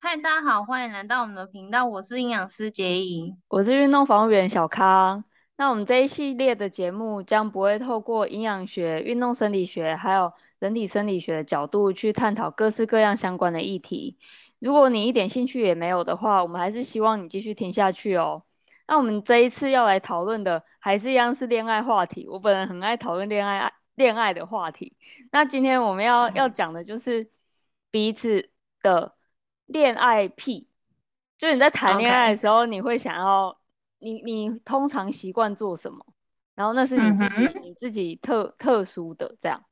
嗨，大家好，欢迎来到我们的频道。我是营养师杰怡，我是运动防护员小康。那我们这一系列的节目将不会透过营养学、运动生理学还有人体生理学的角度去探讨各式各样相关的议题。如果你一点兴趣也没有的话，我们还是希望你继续听下去哦。那我们这一次要来讨论的还是一样是恋爱话题。我本人很爱讨论恋爱恋爱的话题。那今天我们要要讲的就是彼此的恋爱癖，就你在谈恋爱的时候，你会想要你你通常习惯做什么？然后那是你自己、mm hmm. 你自己特特殊的这样。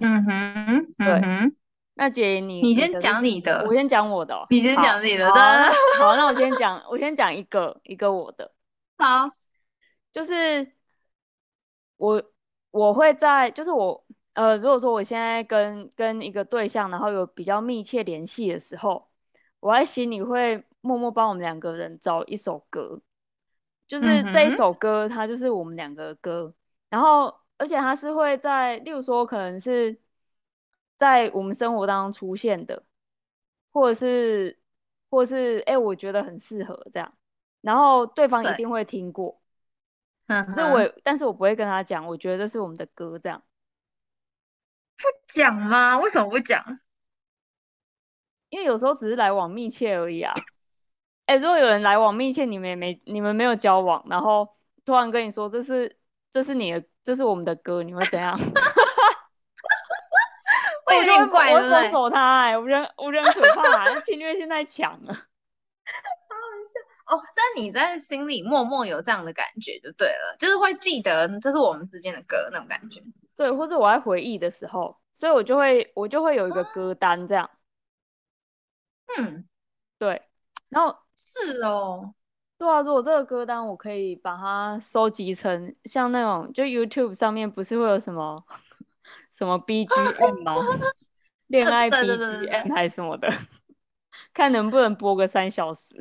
嗯哼、mm，hmm. 对。那姐你你先讲你的，我先讲我的、喔。你先讲你的，好，的好，那我先 讲，我先讲一个一个我的。好，就是我我会在，就是我呃，如果说我现在跟跟一个对象，然后有比较密切联系的时候，我在心里会默默帮我们两个人找一首歌，就是这一首歌，它就是我们两个的歌。然后，而且它是会在，例如说，可能是在我们生活当中出现的，或者是，或者是，哎、欸，我觉得很适合这样。然后对方一定会听过，嗯，可是我，但是我不会跟他讲，我觉得这是我们的歌，这样。不讲吗？为什么不讲？因为有时候只是来往密切而已啊。哎，如果有人来往密切，你们也没，你们没有交往，然后突然跟你说这是，这是你的，这是我们的歌，你会怎样？我有点怪，我封锁他，哎，我觉得，我觉得很可怕，侵略性太强了。哦，但你在心里默默有这样的感觉就对了，就是会记得这是我们之间的歌那种感觉。对，或者我在回忆的时候，所以我就会我就会有一个歌单这样。嗯，对，然后是哦，对啊，如果这个歌单我可以把它收集成像那种，就 YouTube 上面不是会有什么什么 BGM 吗？恋爱 BGM 还是什么的，看能不能播个三小时。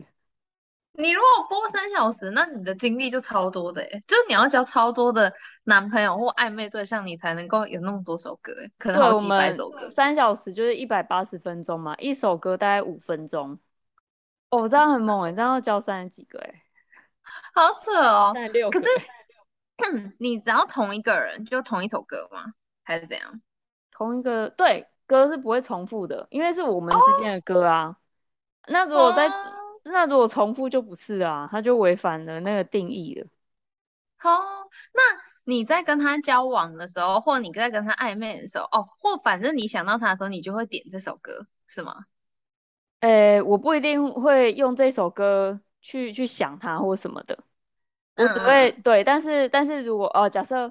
你如果播三小时，那你的精力就超多的诶，就是你要交超多的男朋友或暧昧对象，你才能够有那么多首歌诶，可能好几百首歌。三小时就是一百八十分钟嘛，一首歌大概五分钟。哦，这样很猛诶，这样要交三十几个诶，好扯哦。六。可是 你只要同一个人就同一首歌吗？还是怎样？同一个对，歌是不会重复的，因为是我们之间的歌啊。哦、那如果在。哦那如果重复就不是啊，他就违反了那个定义了。好，oh, 那你在跟他交往的时候，或你在跟他暧昧的时候，哦，或反正你想到他的时候，你就会点这首歌，是吗？呃、欸，我不一定会用这首歌去去想他或什么的，我只会、嗯、对。但是，但是如果哦，假设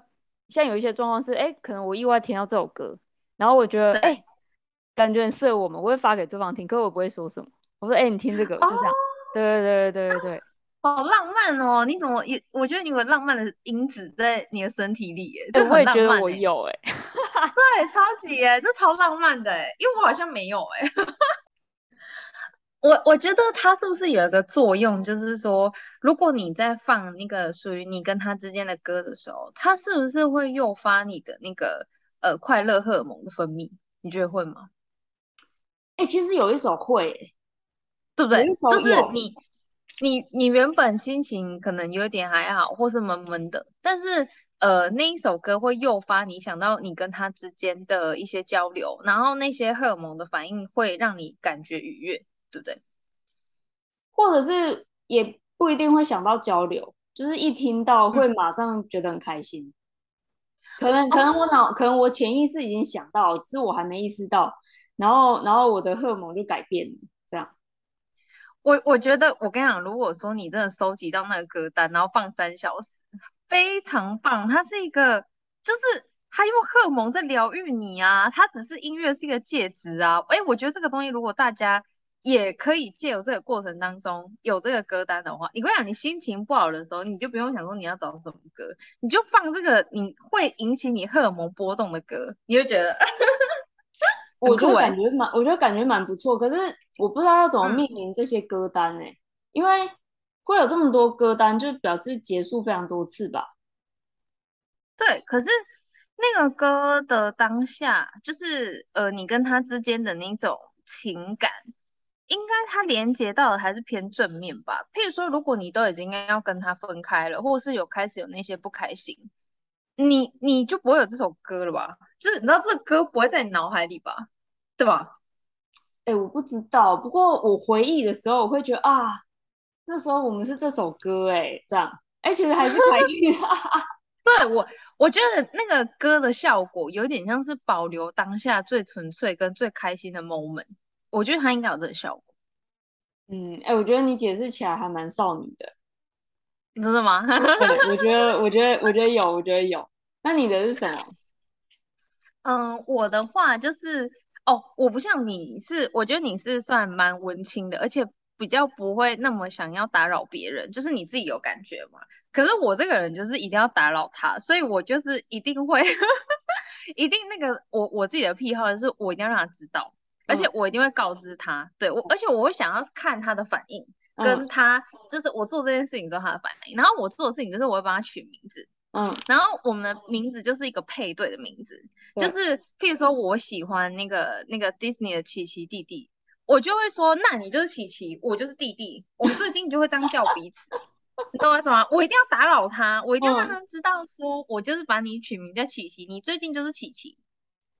像有一些状况是，哎、欸，可能我意外听到这首歌，然后我觉得，哎、欸，感觉很适合我们，我会发给对方听，可我不会说什么。我说，哎、欸，你听这个，就这样。Oh! 对对对对对，好浪漫哦！你怎么也？我觉得你有浪漫的因子在你的身体里耶，欸、我也觉得我有哎，对，超级哎，这超浪漫的哎，因为我好像没有哎。我我觉得它是不是有一个作用，就是说，如果你在放那个属于你跟他之间的歌的时候，它是不是会诱发你的那个呃快乐荷尔蒙的分泌？你觉得会吗？哎、欸，其实有一首会。对不对？就是你，你，你原本心情可能有点还好，或是闷闷的，但是呃，那一首歌会诱发你想到你跟他之间的一些交流，然后那些荷尔蒙的反应会让你感觉愉悦，对不对？或者是也不一定会想到交流，就是一听到会马上觉得很开心。嗯、可能可能我脑、哦、可能我潜意识已经想到，只是我还没意识到，然后然后我的荷尔蒙就改变了。我我觉得，我跟你讲，如果说你真的收集到那个歌单，然后放三小时，非常棒。它是一个，就是它用荷尔蒙在疗愈你啊。它只是音乐是一个介质啊。哎，我觉得这个东西，如果大家也可以借由这个过程当中有这个歌单的话，你跟我讲，你心情不好的时候，你就不用想说你要找什么歌，你就放这个你会引起你荷尔蒙波动的歌，你就觉得。我就感觉蛮，我觉得感觉蛮不错，可是我不知道要怎么命名这些歌单呢？嗯、因为会有这么多歌单，就表示结束非常多次吧。对，可是那个歌的当下，就是呃，你跟他之间的那种情感，应该它连接到的还是偏正面吧。譬如说，如果你都已经要跟他分开了，或者是有开始有那些不开心，你你就不会有这首歌了吧？就是你知道这歌不会在你脑海里吧？对吧？哎、欸，我不知道。不过我回忆的时候，我会觉得啊，那时候我们是这首歌、欸，哎，这样，哎、欸，其实还是开心。对我，我觉得那个歌的效果有点像是保留当下最纯粹跟最开心的 moment。我觉得它应该有这个效果。嗯，哎、欸，我觉得你解释起来还蛮少女的。真的吗？对，我觉得，我觉得，我觉得有，我觉得有。那你的是什么？嗯，我的话就是，哦，我不像你是，我觉得你是算蛮文青的，而且比较不会那么想要打扰别人，就是你自己有感觉嘛。可是我这个人就是一定要打扰他，所以我就是一定会，一定那个我我自己的癖好就是我一定要让他知道，而且我一定会告知他，嗯、对我，而且我会想要看他的反应。跟他就是我做这件事情之后他的反应，然后我做的事情就是我会帮他取名字，嗯，然后我们的名字就是一个配对的名字，就是譬如说我喜欢那个那个 Disney 的奇奇弟弟，我就会说那你就是奇奇，我就是弟弟，我们最近就会这样叫彼此，你懂我意思吗？我一定要打扰他，我一定要让他知道说我就是把你取名叫奇奇，你最近就是奇奇，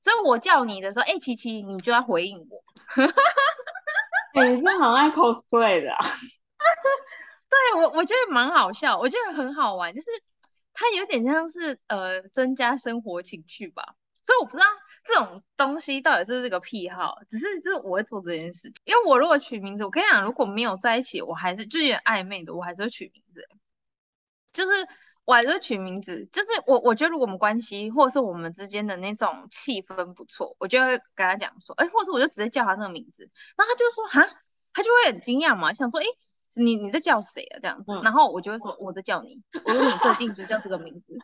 所以我叫你的时候，哎，奇奇，你就要回应我。欸、你是蛮爱 cosplay 的啊？对，我我觉得蛮好笑，我觉得很好玩，就是它有点像是呃增加生活情趣吧。所以我不知道这种东西到底是不是个癖好，只是就是我会做这件事，因为我如果取名字，我跟你讲，如果没有在一起，我还是就有点暧昧的，我还是会取名字，就是我还是会取名字，就是我我觉得如果我们关系或者是我们之间的那种气氛不错，我就会跟他讲说，哎，或者我就直接叫他那个名字，然后他就说哈。他就会很惊讶嘛，想说，哎，你你在叫谁啊？这样子，嗯、然后我就会说，我在叫你，我说你最近就叫这个名字，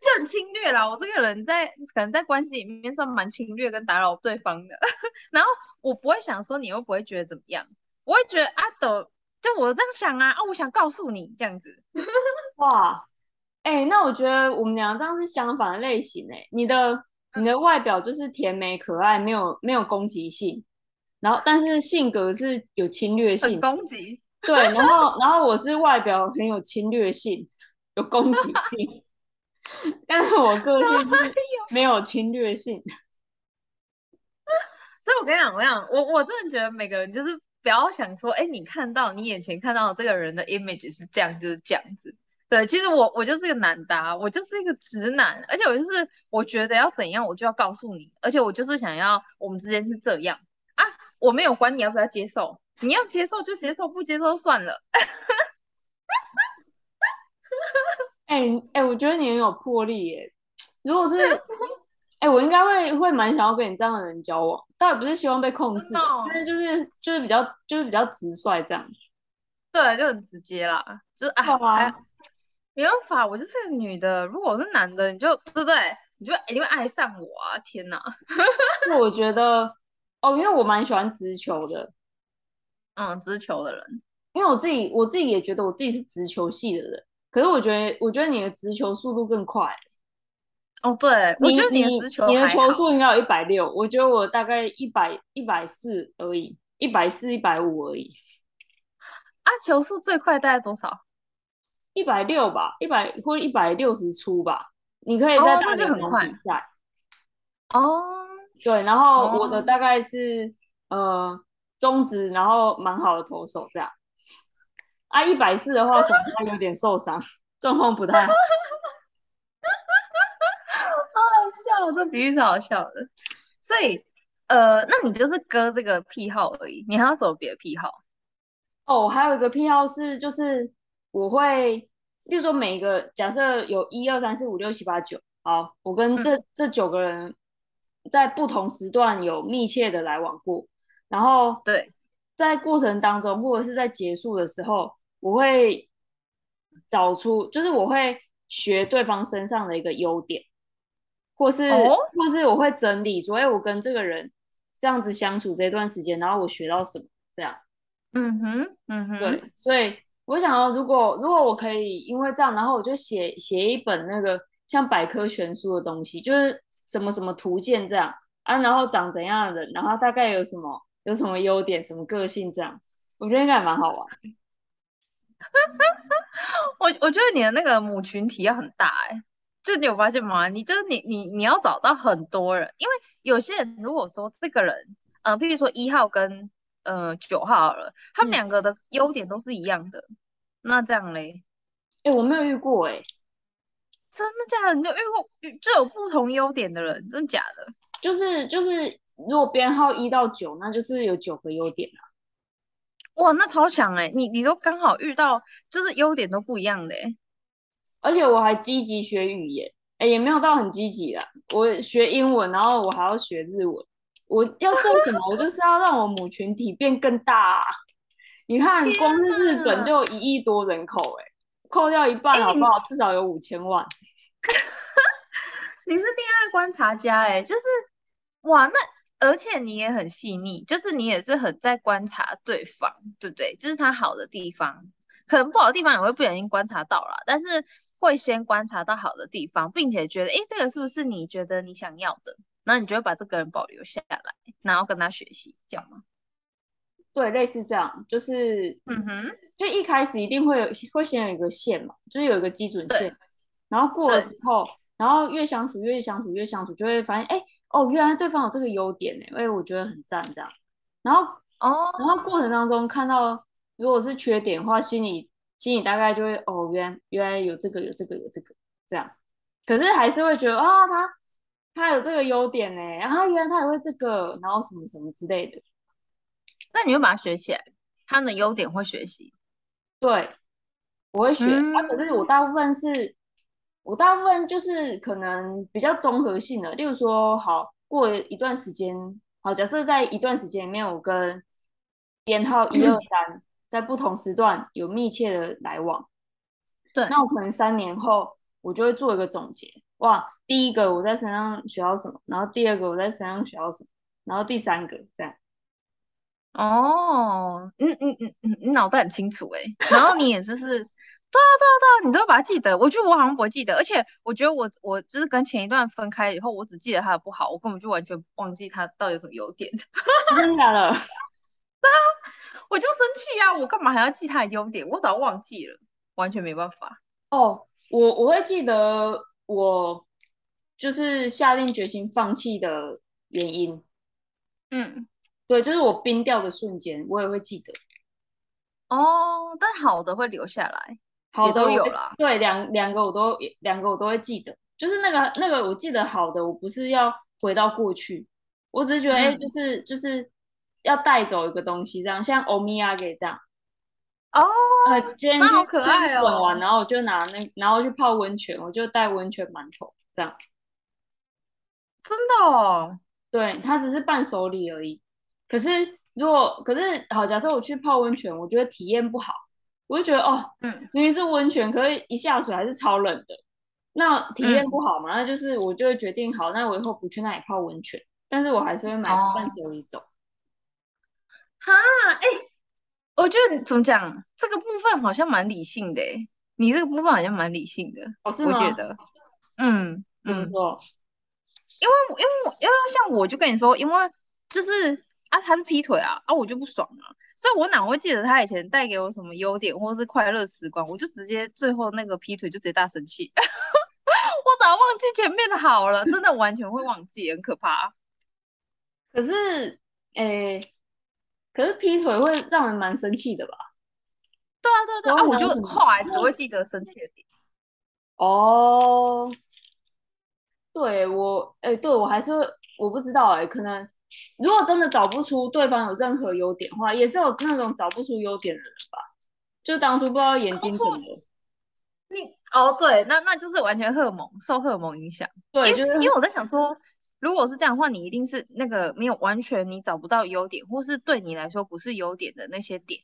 就很侵略啦。我这个人在可能在关系里面算蛮侵略跟打扰对方的，然后我不会想说你又不会觉得怎么样，我会觉得啊，都就我这样想啊，啊，我想告诉你这样子，哇，哎，那我觉得我们俩这样是相反的类型哎，你的。你的外表就是甜美可爱，没有没有攻击性，然后但是性格是有侵略性，攻击。对，然后然后我是外表很有侵略性，有攻击性，但是我个性是没有侵略性。所以我跟你讲，我讲，我我真的觉得每个人就是不要想说，哎，你看到你眼前看到的这个人的 image 是这样，就是这样子。对，其实我我就是一个男的啊，我就是一个直男，而且我就是我觉得要怎样，我就要告诉你，而且我就是想要我们之间是这样啊，我没有管你要不要接受，你要接受就接受，不接受算了。哎 哎、欸欸，我觉得你很有魄力耶。如果是哎、欸，我应该会会蛮想要跟你这样的人交往，倒也不是希望被控制，但是就是就是比较就是比较直率这样。对，就很直接啦，就是啊。啊没办法，我就是个女的。如果我是男的，你就对不对？你就一定会爱上我啊！天哪！我觉得哦，因为我蛮喜欢直球的，嗯，直球的人。因为我自己，我自己也觉得我自己是直球系的人。可是我觉得，我觉得你的直球速度更快。哦，对，我觉得你的直球，你的球速应该有一百六，我觉得我大概一百一百四而已，一百四一百五而已。啊，球速最快大概多少？一百六吧，一百或者一百六十出吧，你可以在大联盟比赛。哦，对，然后我的大概是、哦、呃中职，然后蛮好的投手这样。啊，一百四的话可能他有点受伤，状况不太好。好好笑，这比喻是好笑的。所以呃，那你就是割这个癖好而已，你还有什么别的癖好？哦，我还有一个癖好是就是。我会，例如说每一个假设有一二三四五六七八九，好，我跟这、嗯、这九个人在不同时段有密切的来往过，然后对，在过程当中或者是在结束的时候，我会找出，就是我会学对方身上的一个优点，或是、哦、或是我会整理，所以我跟这个人这样子相处这段时间，然后我学到什么这样，嗯哼，嗯哼，对，所以。我想要，如果如果我可以，因为这样，然后我就写写一本那个像百科全书的东西，就是什么什么图鉴这样，啊，然后长怎样的人，然后大概有什么有什么优点，什么个性这样，我觉得应该还蛮好玩。我我觉得你的那个母群体要很大哎、欸，就你有发现吗？你就是你你你要找到很多人，因为有些人如果说这个人，呃，譬如说一号跟呃九号好了，他们两个的优点都是一样的，嗯、那这样嘞？哎、欸，我没有遇过哎、欸，真的假的？你就遇过就有不同优点的人，真的假的？就是就是，如果编号一到九，那就是有九个优点啊。哇，那超强哎！你你都刚好遇到，就是优点都不一样的哎。而且我还积极学语言，哎，也没有到很积极啦。我学英文，然后我还要学日文。我要做什么？我就是要让我母群体变更大啊。你看，光是日本就有一亿多人口，哎，扣掉一半好不好？至少有五千万。你是恋爱观察家哎，就是哇那。而且你也很细腻，就是你也是很在观察对方，对不对？这、就是他好的地方，可能不好的地方也会不小心观察到了，但是会先观察到好的地方，并且觉得，诶，这个是不是你觉得你想要的？那你就会把这个人保留下来，然后跟他学习，这样吗？对，类似这样，就是，嗯哼，就一开始一定会有，会先有一个线嘛，就是有一个基准线，然后过了之后，然后越相处越相处越相处，就会发现，诶。哦，原来对方有这个优点呢，哎，我觉得很赞这样。然后哦，然后过程当中看到如果是缺点的话，心里心里大概就会哦，原原来有这个有这个有这个这样。可是还是会觉得啊、哦，他他有这个优点呢，然后原来他也会这个，然后什么什么之类的。那你会把它学起来，他的优点会学习。对，我会学。嗯、啊，可是我大部分是。我大部分就是可能比较综合性的，例如说，好，过一段时间，好，假设在一段时间里面，我跟编号一二三在不同时段有密切的来往，对，那我可能三年后我就会做一个总结，哇，第一个我在身上学到什么，然后第二个我在身上学到什么，然后第三个这样。哦，嗯嗯嗯嗯，你脑袋很清楚诶，然后你也就是。对啊，对啊，对啊，你都会把它记得。我觉得我好像不会记得，而且我觉得我我就是跟前一段分开以后，我只记得他的不好，我根本就完全忘记他到底有什么优点。真的假的？对啊，我就生气啊！我干嘛还要记他的优点？我早忘记了，完全没办法。哦，我我会记得我就是下定决心放弃的原因。嗯，对，就是我冰掉的瞬间，我也会记得。哦，但好的会留下来。好的都有了，对，两两个我都两个我都会记得，就是那个那个我记得好的，我不是要回到过去，我只是觉得哎、嗯，就是就是要带走一个东西，这样像欧米亚给这样。哦，呃，今天去好可爱哦，滚完，然后我就拿那，然后去泡温泉，我就带温泉馒头这样。真的哦，对，它只是伴手礼而已。可是如果可是好，假设我去泡温泉，我觉得体验不好。我就觉得哦，嗯，明明是温泉，可是一下水还是超冷的，那体验不好嘛？嗯、那就是我就会决定好，那我以后不去那里泡温泉，但是我还是会买伴手礼走。哈，哎、欸，我觉得怎么讲，这个部分好像蛮理性的，你这个部分好像蛮理性的，哦，是吗？我觉得，嗯，怎么说？因为因为因为像我就跟你说，因为就是啊，他是劈腿啊，啊，我就不爽啊。所以我哪会记得他以前带给我什么优点，或是快乐时光？我就直接最后那个劈腿就直接大生气，我早忘记前面的好了，真的完全会忘记，很可怕。可是，诶、欸，可是劈腿会让人蛮生气的吧？对啊，对啊，对啊，我就后来只会记得生气的点。哦，对我，诶、欸，对我还是，我不知道、欸，诶，可能。如果真的找不出对方有任何优点的话，也是有那种找不出优点的人吧？就当初不知道眼睛怎么了。你哦，对，那那就是完全荷尔蒙受荷尔蒙影响。对，就是因为我在想说，如果是这样的话，你一定是那个没有完全你找不到优点，或是对你来说不是优点的那些点，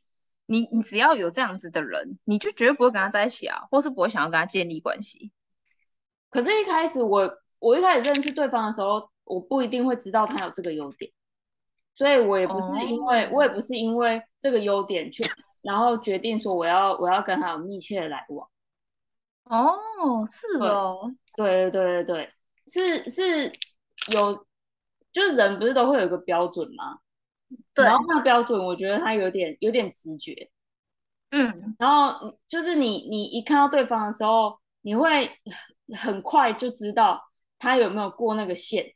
你你只要有这样子的人，你就绝对不会跟他在一起啊，或是不会想要跟他建立关系。可是，一开始我我一开始认识对方的时候。我不一定会知道他有这个优点，所以我也不是因为，oh. 我也不是因为这个优点去，然后决定说我要我要跟他有密切的来往。哦、oh,，是的，对对对对对，是是有就是人不是都会有一个标准吗？对，然后那个标准，我觉得他有点有点直觉。嗯，然后就是你你一看到对方的时候，你会很快就知道他有没有过那个线。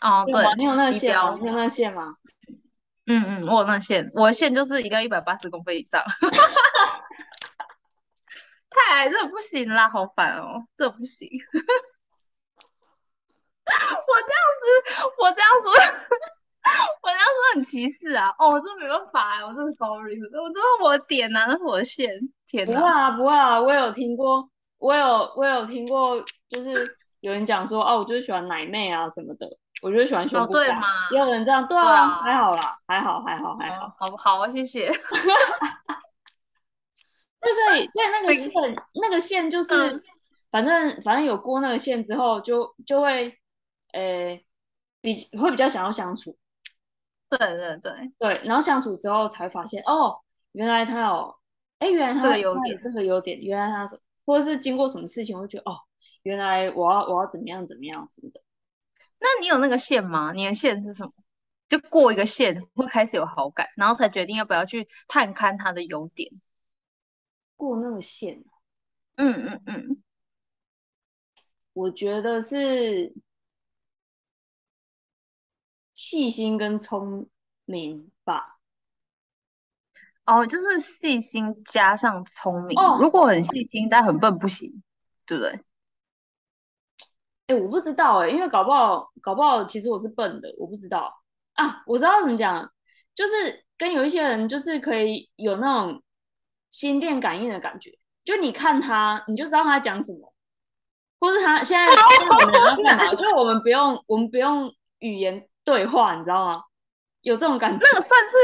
哦，对，你有那个线吗？你有那个线吗？嗯嗯，我有那个线，我的线就是一定要一百八十公分以上。太矮这不行啦，好烦哦，这不行。我这样子，我这样子，我这样子很歧视啊！哦，我真没办法哎，我真的 sorry，我这是我的点呐、啊，那是我的线。天哪！不会啊，不会啊，我有听过，我有我有听过，就是有人讲说，哦，我就是喜欢奶妹啊什么的，我就喜欢胸部大。哦，对吗？也有人这样，对啊，还好啦，还好，还好，还好，哦、好不好？谢谢。那所以，对那个线，那个线就是，嗯、反正反正有过那个线之后就，就就会。呃，比会比较想要相处，对对对对，然后相处之后才会发现，哦，原来他有，哎，原来他有这个优点，这个优点，原来他什，或者是经过什么事情，我会觉得，哦，原来我要我要怎么样怎么样什么的。那你有那个线吗？你的线是什么？就过一个线会开始有好感，然后才决定要不要去探勘他的优点。过那个线，嗯嗯嗯，我觉得是。细心跟聪明吧，哦，就是细心加上聪明。哦，如果很细心但很笨不行，对不对？哎、欸，我不知道哎、欸，因为搞不好，搞不好其实我是笨的，我不知道啊。我知道怎么讲，就是跟有一些人就是可以有那种心电感应的感觉，就你看他，你就知道他讲什么，或是他现在 我们要干嘛，就是我们不用我们不用语言。对话，你知道吗？有这种感觉，那个算是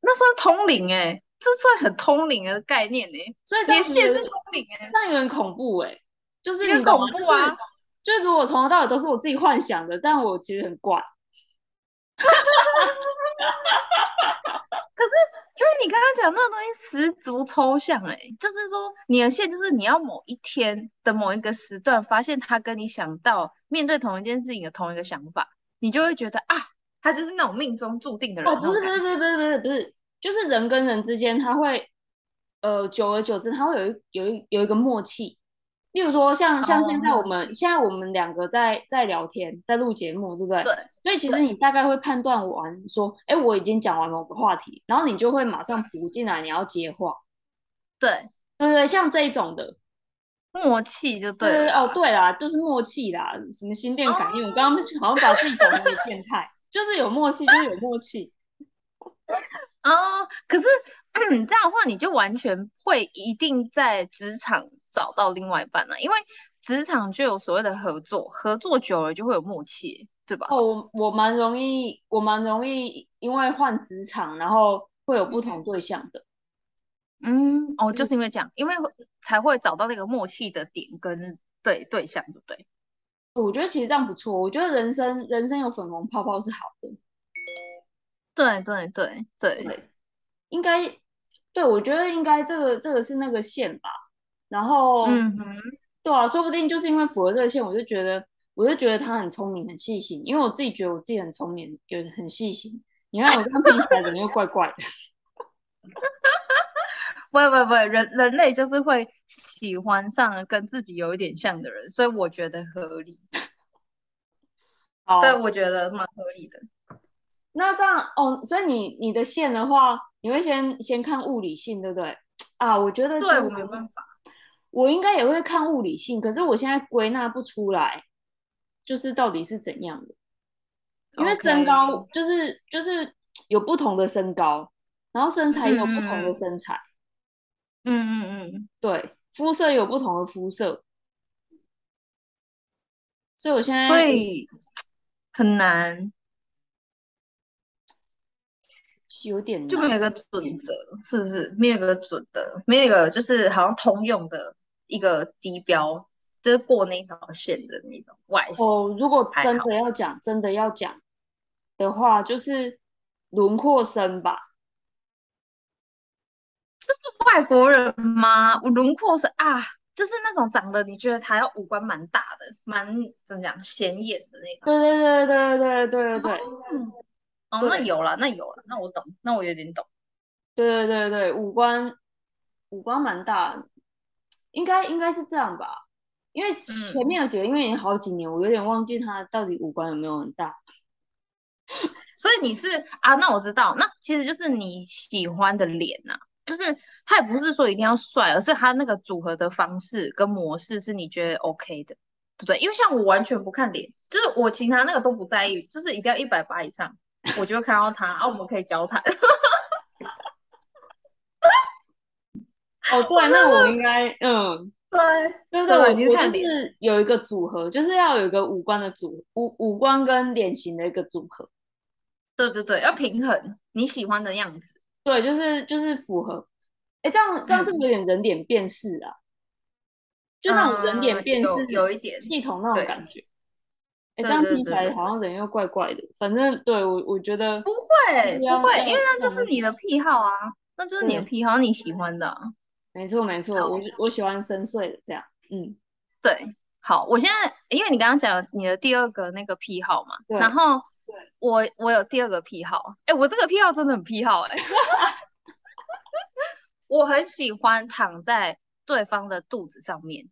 那算通灵哎、欸，这算很通灵的概念哎、欸，所以连线是通灵哎、欸，这样有点恐怖哎、欸，就是有点恐怖啊，就是、就是如果从头到尾都是我自己幻想的，这样我其实很怪。可是因为你刚刚讲那个东西十足抽象哎、欸，就是说你的线就是你要某一天的某一个时段发现他跟你想到面对同一件事情的同一个想法。你就会觉得啊，他就是那种命中注定的人。哦，不是不是不是不是不是不是，就是人跟人之间，他会，呃，久而久之，他会有一有一有一个默契。例如说像，像像现在我们现在我们两个在在聊天，在录节目，对不对？对。所以其实你大概会判断完说，哎，我已经讲完某个话题，然后你就会马上补进来，你要接话。对对对，像这一种的。默契就对哦，对啦，就是默契啦，什么心电感应，哦、我刚刚 好像把自己讲成变态，就是有默契，就是有默契。哦，可是 这样的话，你就完全会一定在职场找到另外一半呢，因为职场就有所谓的合作，合作久了就会有默契，对吧？哦，我我蛮容易，我蛮容易，因为换职场，然后会有不同对象的。嗯，哦，就是因为这样，因为才会找到那个默契的点跟对对象，对不对？我觉得其实这样不错。我觉得人生人生有粉红泡泡是好的。对对对对，对应该对，我觉得应该这个这个是那个线吧。然后，嗯哼，对啊，说不定就是因为符合这个线，我就觉得我就觉得他很聪明很细心，因为我自己觉得我自己很聪明，有很细心。你看我这样听起来，怎么又怪怪的？不会不会不，人人类就是会喜欢上跟自己有一点像的人，所以我觉得合理。哦，对，我觉得蛮合理的。那这样哦，所以你你的线的话，你会先先看物理性，对不对？啊，我觉得对，我没办法。我应该也会看物理性，可是我现在归纳不出来，就是到底是怎样的。因为身高.就是就是有不同的身高，然后身材也有不同的身材。嗯嗯嗯嗯，对，肤色有不同的肤色，所以我现在所以很难，有点就没有一个准则，是不是？没有一个准的，没有一个就是好像通用的一个低标，就是过那条线的那种外形。哦，如果真的要讲，真的要讲的话，就是轮廓深吧。这是外国人吗？我轮廓是啊，就是那种长得你觉得他要五官蛮大的，蛮怎么讲显眼的那种。对对对对对对对对。嗯、哦，那有了，那有了，那我懂，那我有点懂。对对对对，五官五官蛮大的，应该应该是这样吧？因为前面有几个，嗯、因为已经好几年，我有点忘记他到底五官有没有很大。所以你是啊？那我知道，那其实就是你喜欢的脸呐、啊，就是他也不是说一定要帅，而是他那个组合的方式跟模式是你觉得 OK 的，对不对？因为像我完全不看脸，就是我其他那个都不在意，就是一定要一百八以上，我就会看到他啊，我们可以交谈。哦，对，那我应该嗯，对，对对，我就是有一个组合，就是要有一个五官的组五五官跟脸型的一个组合。对对对，要平衡你喜欢的样子。对，就是就是符合。哎，这样这样是不是有点人脸辨识啊？嗯、就那种人脸辨识有，有一点系统那种感觉。哎，这样听起来好像人又怪怪的。反正对我我觉得不会不会，因为那就是你的癖好啊，那就是你的癖好，你喜欢的、啊。没错没错，我我喜欢深邃的这样。嗯，对，好，我现在因为你刚刚讲你的第二个那个癖好嘛，然后。我我有第二个癖好，哎、欸，我这个癖好真的很癖好、欸，哎，我很喜欢躺在对方的肚子上面，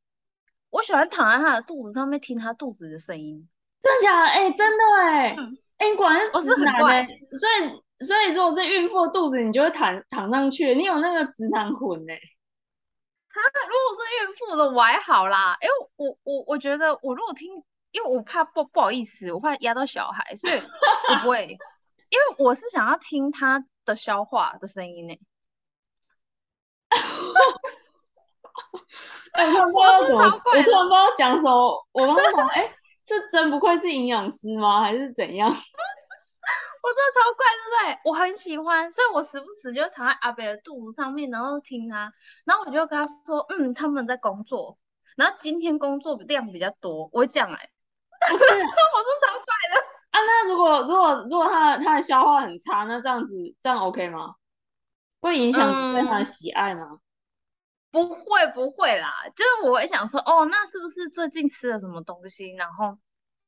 我喜欢躺在他的肚子上面听他肚子的声音，真的假的？哎、欸，真的哎、欸，哎、嗯欸，你果然是直男、欸、我是很怪，所以所以如果是孕妇的肚子，你就会躺躺上去，你有那个直男魂哎、如果是孕妇的我还好啦，因为我我我觉得我如果听。因为我怕不不好意思，我怕压到小孩，所以我不会。因为我是想要听他的消化的声音呢。我突然不知道怎么，我突然不知道讲什么。我刚刚想，哎、欸，这真不愧是营养师吗？还是怎样？我真的超怪，对不对？我很喜欢，所以我时不时就躺在阿北的肚子上面，然后听他，然后我就跟他说，嗯，他们在工作，然后今天工作量比较多，我会这样哎。我是超怪的啊！那如果如果如果他他的消化很差，那这样子这样 OK 吗？会影响对他的喜爱吗？嗯，不会不会啦，就是我会想说，哦，那是不是最近吃了什么东西，然后。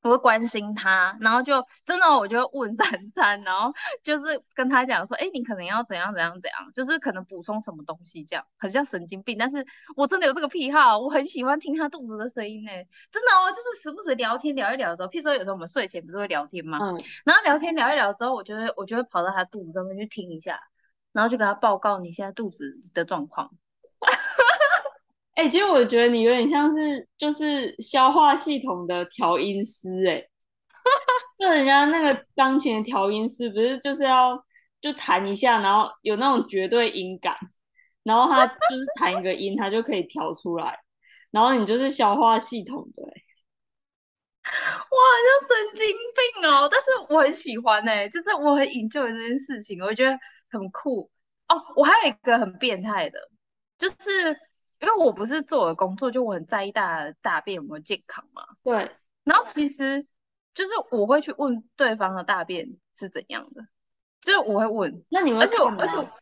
我会关心他，然后就真的我就会问三餐，然后就是跟他讲说，哎，你可能要怎样怎样怎样，就是可能补充什么东西这样，很像神经病，但是我真的有这个癖好，我很喜欢听他肚子的声音呢，真的哦，就是时不时聊天聊一聊之后，譬如说有时候我们睡前不是会聊天嘛？嗯，然后聊天聊一聊之后，我就会我就会跑到他肚子上面去听一下，然后就给他报告你现在肚子的状况。哎、欸，其实我觉得你有点像是就是消化系统的调音师哎、欸，就人家那个钢琴的调音师不是就是要就弹一下，然后有那种绝对音感，然后他就是弹一个音，他就可以调出来，然后你就是消化系统的、欸，哇，就神经病哦！但是我很喜欢哎、欸，就是我很 enjoy 这件事情，我觉得很酷哦。我还有一个很变态的，就是。因为我不是做我的工作，就我很在意大家大便有没有健康嘛。对。然后其实就是我会去问对方的大便是怎样的，就是我会问。那你会看吗？而且我，而且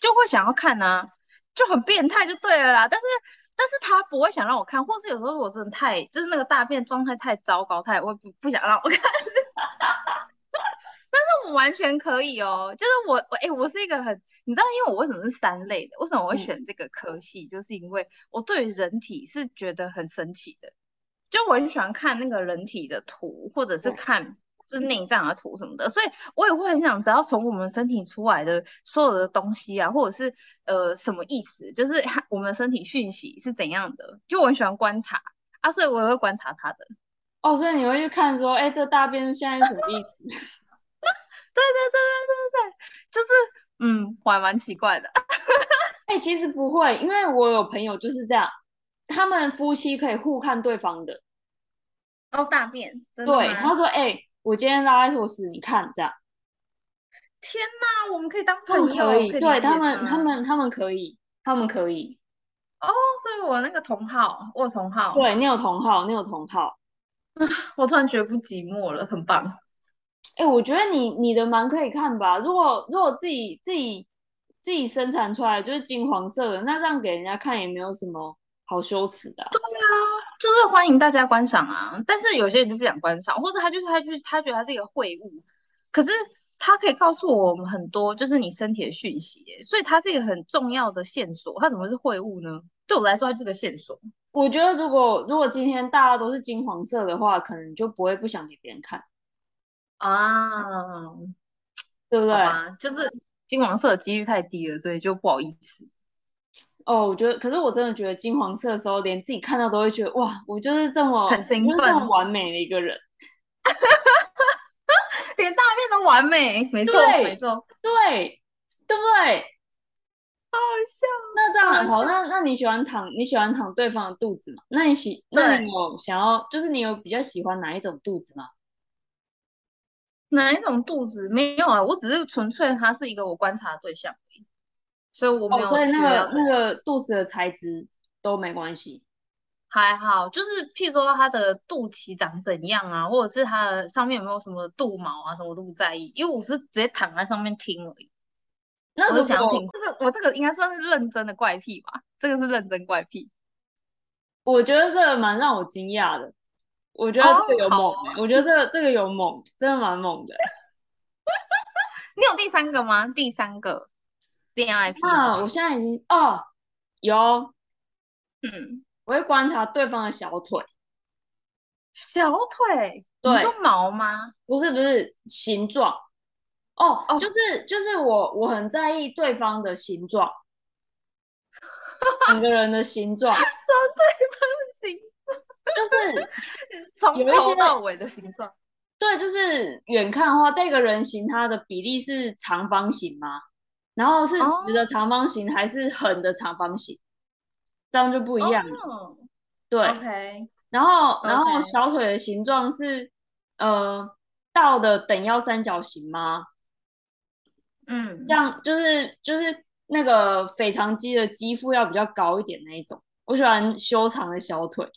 就会想要看啊，就很变态就对了啦。但是但是他不会想让我看，或是有时候我真的太就是那个大便状态太糟糕，他也会不不想让我看。但是我完全可以哦，就是我我哎、欸，我是一个很，你知道，因为我为什么是三类的？为什么我会选这个科系？嗯、就是因为我对于人体是觉得很神奇的，就我很喜欢看那个人体的图，或者是看就是内脏的图什么的，所以我也会很想知道从我们身体出来的所有的东西啊，或者是呃什么意思，就是我们的身体讯息是怎样的，就我很喜欢观察啊，所以我也会观察它的。哦，所以你会去看说，哎、欸，这大便现在是什么意思？对对对对对对，就是嗯，我还蛮奇怪的。哎、欸，其实不会，因为我有朋友就是这样，他们夫妻可以互看对方的。哦，大便。对，他说：“哎、欸，我今天拉一坨屎，你看这样。”天哪，我们可以当朋友？可以，可以对他们，他们，他们可以，他们可以。哦，所以我那个同号，我有同号。对，你有同号，你有同号。啊，我突然觉得不寂寞了，很棒。哎、欸，我觉得你你的蛮可以看吧。如果如果自己自己自己生产出来就是金黄色的，那这样给人家看也没有什么好羞耻的啊。对啊，就是欢迎大家观赏啊，但是有些人就不想观赏，或者他就是他就是他觉得他是一个秽物，可是他可以告诉我们很多就是你身体的讯息，所以它是一个很重要的线索。它怎么是秽物呢？对我来说，它是个线索。我觉得如果如果今天大家都是金黄色的话，可能就不会不想给别人看啊，对不对？就是金黄色的几率太低了，所以就不好意思。哦，我觉得，可是我真的觉得金黄色的时候，连自己看到都会觉得哇，我就是这么很兴奋、这么完美的一个人，连大便都完美，没错，对没错，对，对不对？好笑。那这样好，好，那那你喜欢躺你喜欢躺对方的肚子吗？那你喜那你有想要就是你有比较喜欢哪一种肚子吗？哪一种肚子？没有啊，我只是纯粹它是一个我观察的对象而已，所以我没有、哦。所以那个那个肚子的材质都没关系，还好，就是譬如说它的肚脐长怎样啊，或者是它的上面有没有什么肚毛啊，什么我都不在意，因为我是直接躺在上面听而已。那我就想听这个，我这个应该算是认真的怪癖吧？这个是认真怪癖。我觉得这个蛮让我惊讶的。我觉得这个有猛、我觉得这个这个有猛，真的蛮猛的。你有第三个吗？第三个恋爱癖啊？我现在已经哦有，嗯，我会观察对方的小腿。小腿？对，你说毛吗？不是不是形状。哦哦，就是就是我我很在意对方的形状，两个人的形状，说对方的形状，就是 从头到尾的形状。对，就是远看的话，这个人形它的比例是长方形吗？然后是直的长方形还是横的长方形？这样就不一样了。对，OK。然后然后小腿的形状是呃倒的等腰三角形吗？嗯，这样就是就是那个腓肠肌的肌腹要比较高一点那一种，我喜欢修长的小腿。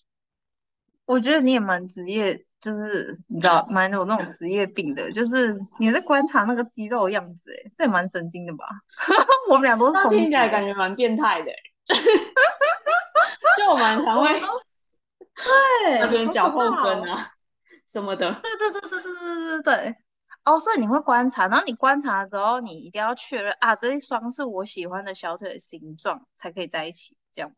我觉得你也蛮职业，就是你知道蛮有那种职业病的，就是你在观察那个肌肉的样子，哎，这也蛮神经的吧？我们俩都是听起来感觉蛮变态的，就我蛮常会对那边脚后跟啊什么的。对对对对对对对对对。哦，所以你会观察，然后你观察之后，你一定要确认啊，这一双是我喜欢的小腿的形状，才可以在一起，这样吗？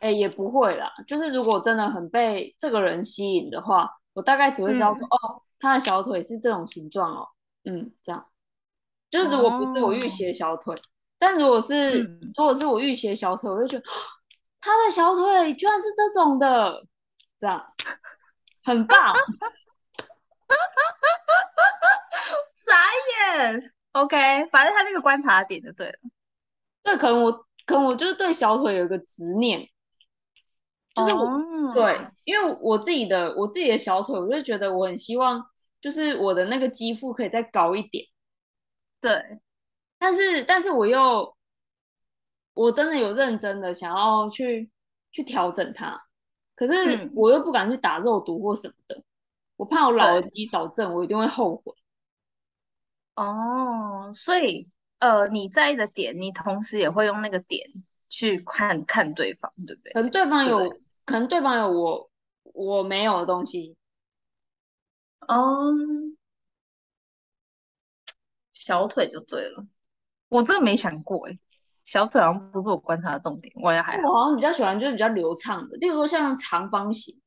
哎，也不会啦，就是如果真的很被这个人吸引的话，我大概只会知道说，嗯、哦，他的小腿是这种形状哦，嗯，这样。就是如果不是我预期的小腿，哦、但如果是、嗯、如果是我预期的小腿，我就觉得他的小腿居然是这种的，这样很棒。傻眼，OK，反正他那个观察点就对了。对，可能我可能我就是对小腿有一个执念，就是我、oh. 对，因为我自己的我自己的小腿，我就觉得我很希望，就是我的那个肌腹可以再高一点。对，但是但是我又我真的有认真的想要去去调整它，可是我又不敢去打肉毒或什么的，我怕我老了肌少症，我一定会后悔。哦，所以呃，你在意的点，你同时也会用那个点去看看对方，对不对？可能对方有，可能对方有我我没有的东西。哦，小腿就对了，我真的没想过哎，小腿好像不是我观察的重点，我也还好。我好像比较喜欢就是比较流畅的，例如说像长方形、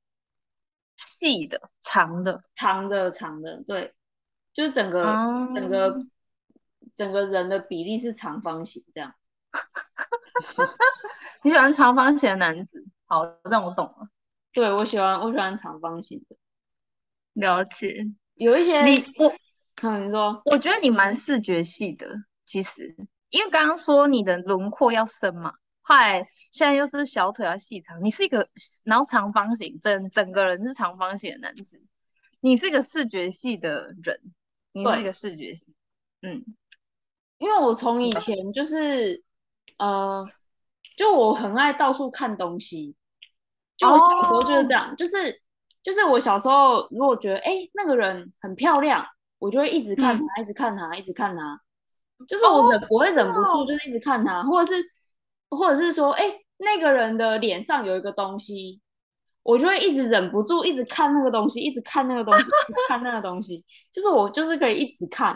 细的、长的、长的、长的，对。就是整个、嗯、整个整个人的比例是长方形这样。你喜欢长方形的男子？好，让我懂了。对，我喜欢我喜欢长方形的。了解。有一些你我，嗯，你说，我觉得你蛮视觉系的，其实，因为刚刚说你的轮廓要深嘛，后来，现在又是小腿要细长，你是一个然后长方形，整整个人是长方形的男子，你是一个视觉系的人。你是一个视觉系，嗯，因为我从以前就是，呃，就我很爱到处看东西，就我小时候就是这样，哦、就是就是我小时候如果觉得哎、欸、那个人很漂亮，我就会一直看他，嗯、一直看他，一直看他，就是我忍、哦、我会忍不住就是一直看他，或者是或者是说哎、欸、那个人的脸上有一个东西，我就会一直忍不住一直看那个东西，一直看那个东西，看那个东西，就是我就是可以一直看，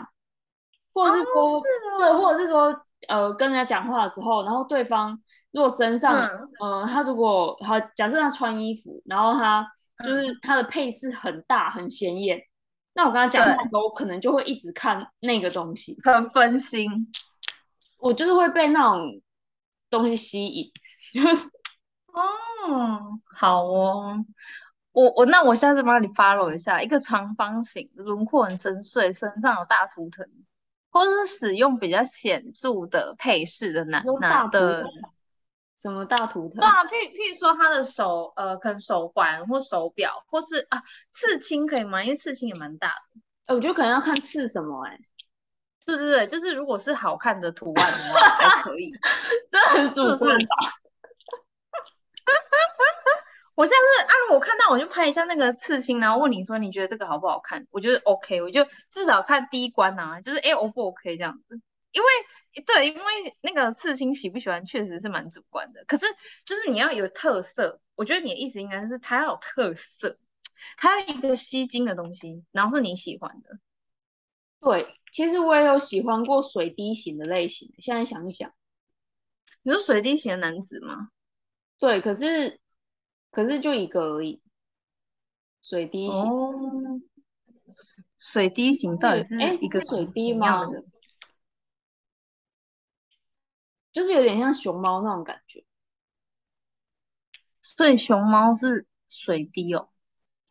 或者是说，对，或者是说，呃，跟人家讲话的时候，然后对方如果身上，嗯、呃，他如果好，假设他穿衣服，然后他就是他的配饰很大很显眼。那我跟他讲话的时候，我可能就会一直看那个东西，很分心。我就是会被那种东西吸引。哦，好哦，我我那我下次帮你 follow 一下，一个长方形，轮廓很深邃，身上有大图腾，或者是使用比较显著的配饰的男男的。什么大图腾？对啊，譬譬如说他的手，呃，可能手环或手表，或是啊，刺青可以吗？因为刺青也蛮大的。哎、欸，我觉得可能要看刺什么、欸，哎，对对对，就是如果是好看的图案的话，还可以。这很主观吧？我下次啊，我看到我就拍一下那个刺青，然后问你说你觉得这个好不好看？我觉得 OK，我就至少看第一关啊，就是哎，O 不 OK 这样子。因为对，因为那个刺青喜不喜欢确实是蛮主观的。可是就是你要有特色，我觉得你的意思应该是它要有特色，它有一个吸睛的东西，然后是你喜欢的。对，其实我也有喜欢过水滴型的类型。现在想一想，你是水滴型的男子吗？对，可是可是就一个而已。水滴型，哦、水滴型到底是一个水滴吗？就是有点像熊猫那种感觉，所以熊猫是水滴哦。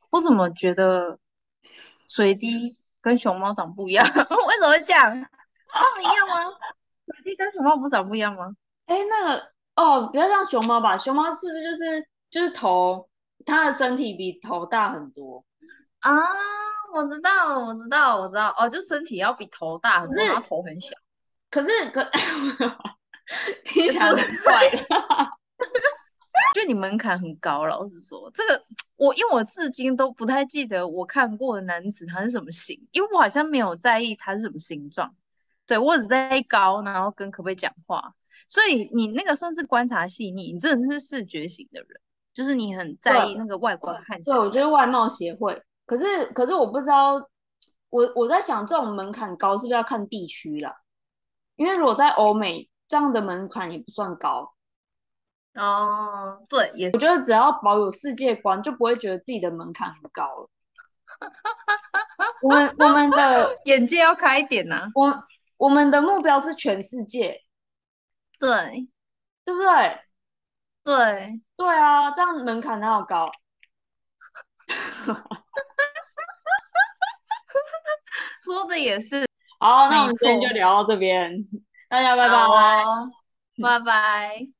我怎么觉得水滴跟熊猫长不一样？为什么会这样？它们一样吗？水滴跟熊猫不长不一样吗？哎，那个哦，不要像熊猫吧？熊猫是不是就是就是头，它的身体比头大很多啊？我知道，我知道，我知道。哦，就身体要比头大很多，然后头很小。可是可。听起来很怪的，就你门槛很高。老实说，这个我因为我至今都不太记得我看过的男子他是什么型，因为我好像没有在意他是什么形状。对，我只在意高，然后跟可不可以讲话。所以你那个算是观察细腻，你真的是视觉型的人，就是你很在意那个外观看起来。对，我觉得外貌协会。可是可是我不知道，我我在想这种门槛高是不是要看地区啦？因为如果在欧美。这样的门槛也不算高哦，对，也。我觉得只要保有世界观，就不会觉得自己的门槛很高了。我们我们的 眼界要开一点呐、啊。我我们的目标是全世界，对，对不对？对，对啊，这样门槛哪有高？说的也是。好，那我们今天就聊到这边。大家拜拜，哦，拜拜。